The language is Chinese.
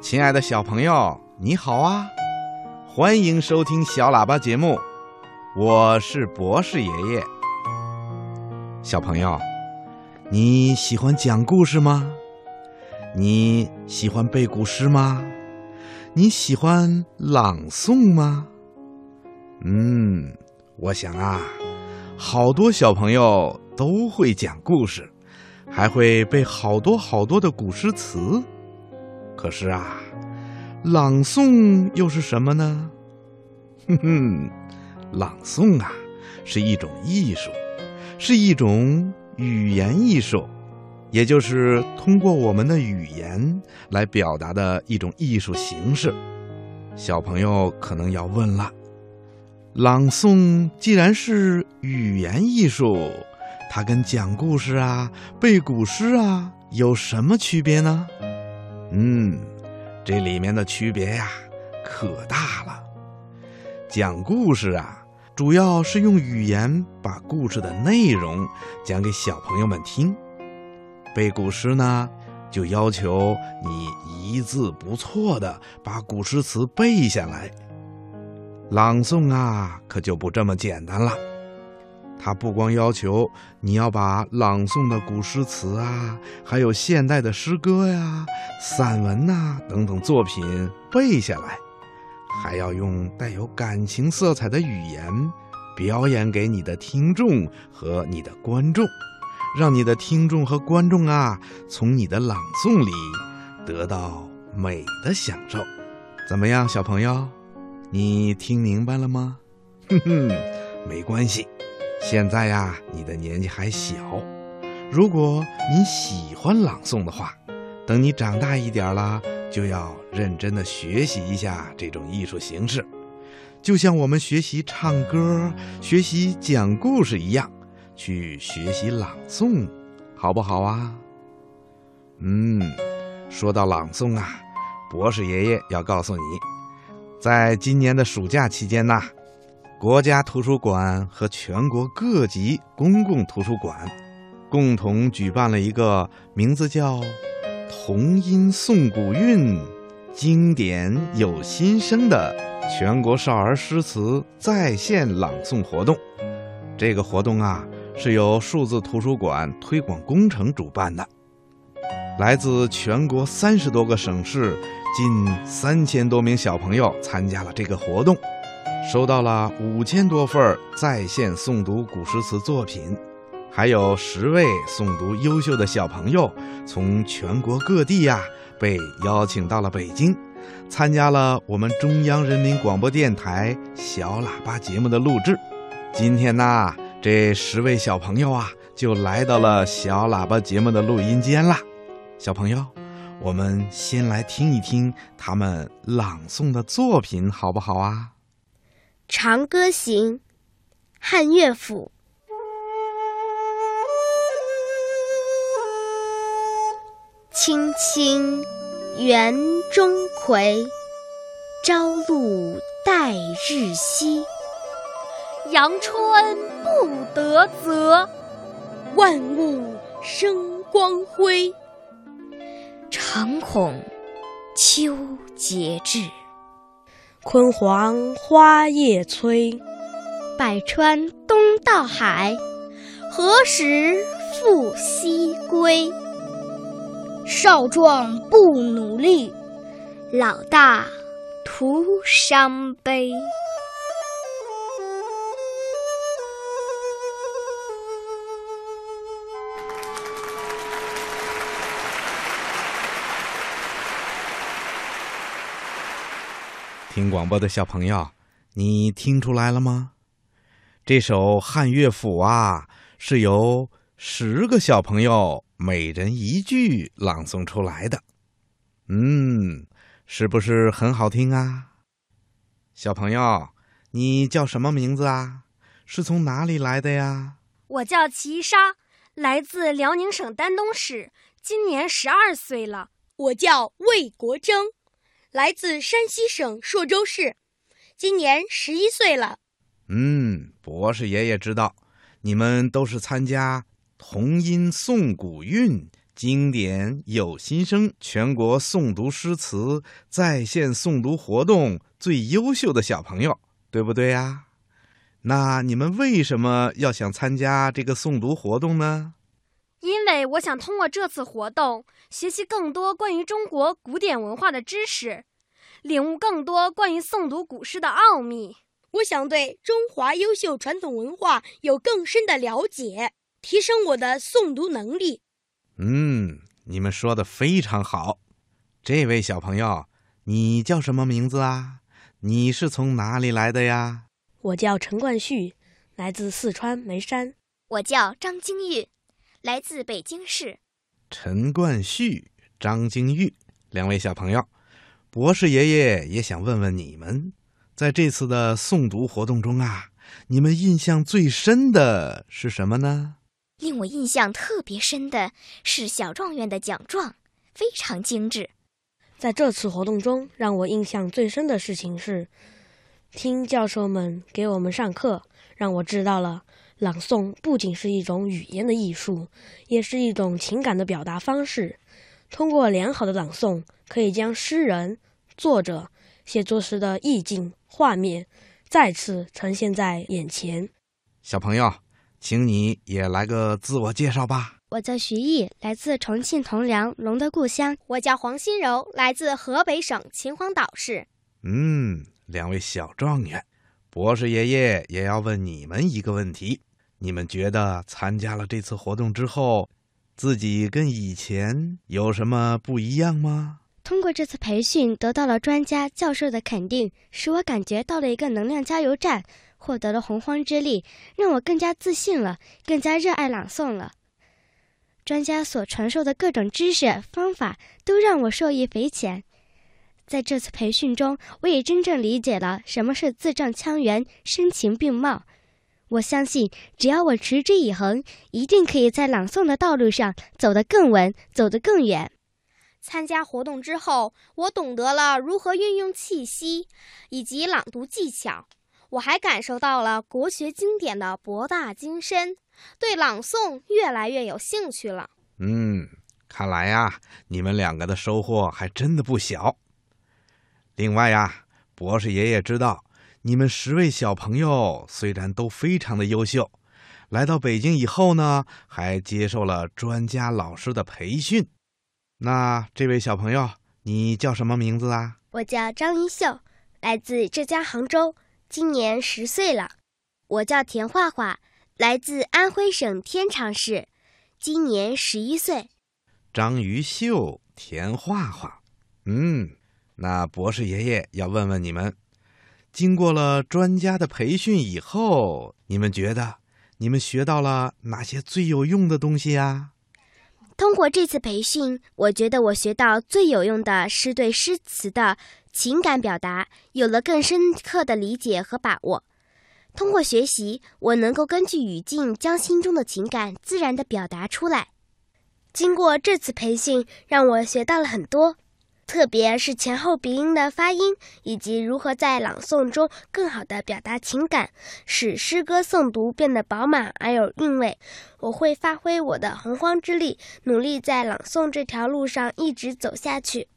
亲爱的小朋友，你好啊！欢迎收听小喇叭节目，我是博士爷爷。小朋友，你喜欢讲故事吗？你喜欢背古诗吗？你喜欢朗诵吗？嗯，我想啊，好多小朋友都会讲故事，还会背好多好多的古诗词。可是啊，朗诵又是什么呢？哼哼，朗诵啊，是一种艺术，是一种语言艺术，也就是通过我们的语言来表达的一种艺术形式。小朋友可能要问了：朗诵既然是语言艺术，它跟讲故事啊、背古诗啊有什么区别呢？嗯，这里面的区别呀，可大了。讲故事啊，主要是用语言把故事的内容讲给小朋友们听；背古诗呢，就要求你一字不错的把古诗词背下来。朗诵啊，可就不这么简单了。他不光要求你要把朗诵的古诗词啊，还有现代的诗歌呀、散文呐等等作品背下来，还要用带有感情色彩的语言表演给你的听众和你的观众，让你的听众和观众啊从你的朗诵里得到美的享受。怎么样，小朋友，你听明白了吗？哼哼，没关系。现在呀，你的年纪还小。如果你喜欢朗诵的话，等你长大一点了，就要认真的学习一下这种艺术形式，就像我们学习唱歌、学习讲故事一样，去学习朗诵，好不好啊？嗯，说到朗诵啊，博士爷爷要告诉你，在今年的暑假期间呐。国家图书馆和全国各级公共图书馆共同举办了一个名字叫“童音诵古韵，经典有新生”的全国少儿诗词在线朗诵活动。这个活动啊，是由数字图书馆推广工程主办的，来自全国三十多个省市，近三千多名小朋友参加了这个活动。收到了五千多份在线诵读古诗词作品，还有十位诵读优秀的小朋友从全国各地呀被邀请到了北京，参加了我们中央人民广播电台小喇叭节目的录制。今天呢，这十位小朋友啊就来到了小喇叭节目的录音间啦。小朋友，我们先来听一听他们朗诵的作品，好不好啊？《长歌行》汉乐府。青青园中葵，朝露待日晞。阳春布德泽，万物生光辉。常恐秋节至。焜黄花叶衰，百川东到海，何时复西归？少壮不努力，老大徒伤悲。听广播的小朋友，你听出来了吗？这首汉乐府啊，是由十个小朋友每人一句朗诵出来的。嗯，是不是很好听啊？小朋友，你叫什么名字啊？是从哪里来的呀？我叫齐莎，来自辽宁省丹东市，今年十二岁了。我叫魏国征。来自山西省朔州市，今年十一岁了。嗯，博士爷爷知道，你们都是参加“童音诵古韵，经典有新生全国诵读诗词在线诵读活动最优秀的小朋友，对不对呀？那你们为什么要想参加这个诵读活动呢？因为我想通过这次活动学习更多关于中国古典文化的知识，领悟更多关于诵读古诗的奥秘。我想对中华优秀传统文化有更深的了解，提升我的诵读能力。嗯，你们说的非常好。这位小朋友，你叫什么名字啊？你是从哪里来的呀？我叫陈冠旭，来自四川眉山。我叫张金玉，来自北京市。陈冠旭、张金玉两位小朋友，博士爷爷也想问问你们，在这次的诵读活动中啊，你们印象最深的是什么呢？令我印象特别深的是小状元的奖状，非常精致。在这次活动中，让我印象最深的事情是，听教授们给我们上课，让我知道了朗诵不仅是一种语言的艺术，也是一种情感的表达方式。通过良好的朗诵，可以将诗人、作者写作时的意境、画面再次呈现在眼前。小朋友。请你也来个自我介绍吧。我叫徐毅，来自重庆铜梁龙的故乡。我叫黄心柔，来自河北省秦皇岛市。嗯，两位小状元，博士爷爷也要问你们一个问题：你们觉得参加了这次活动之后，自己跟以前有什么不一样吗？通过这次培训，得到了专家教授的肯定，使我感觉到了一个能量加油站。获得了洪荒之力，让我更加自信了，更加热爱朗诵了。专家所传授的各种知识方法都让我受益匪浅。在这次培训中，我也真正理解了什么是字正腔圆、声情并茂。我相信，只要我持之以恒，一定可以在朗诵的道路上走得更稳，走得更远。参加活动之后，我懂得了如何运用气息以及朗读技巧。我还感受到了国学经典的博大精深，对朗诵越来越有兴趣了。嗯，看来呀，你们两个的收获还真的不小。另外呀，博士爷爷知道你们十位小朋友虽然都非常的优秀，来到北京以后呢，还接受了专家老师的培训。那这位小朋友，你叫什么名字啊？我叫张一秀，来自浙江杭州。今年十岁了，我叫田画画，来自安徽省天长市，今年十一岁。张于秀、田画画，嗯，那博士爷爷要问问你们，经过了专家的培训以后，你们觉得你们学到了哪些最有用的东西呀？通过这次培训，我觉得我学到最有用的是对诗词的。情感表达有了更深刻的理解和把握。通过学习，我能够根据语境将心中的情感自然地表达出来。经过这次培训，让我学到了很多，特别是前后鼻音的发音，以及如何在朗诵中更好地表达情感，使诗歌诵读变得饱满而有韵味。我会发挥我的洪荒之力，努力在朗诵这条路上一直走下去。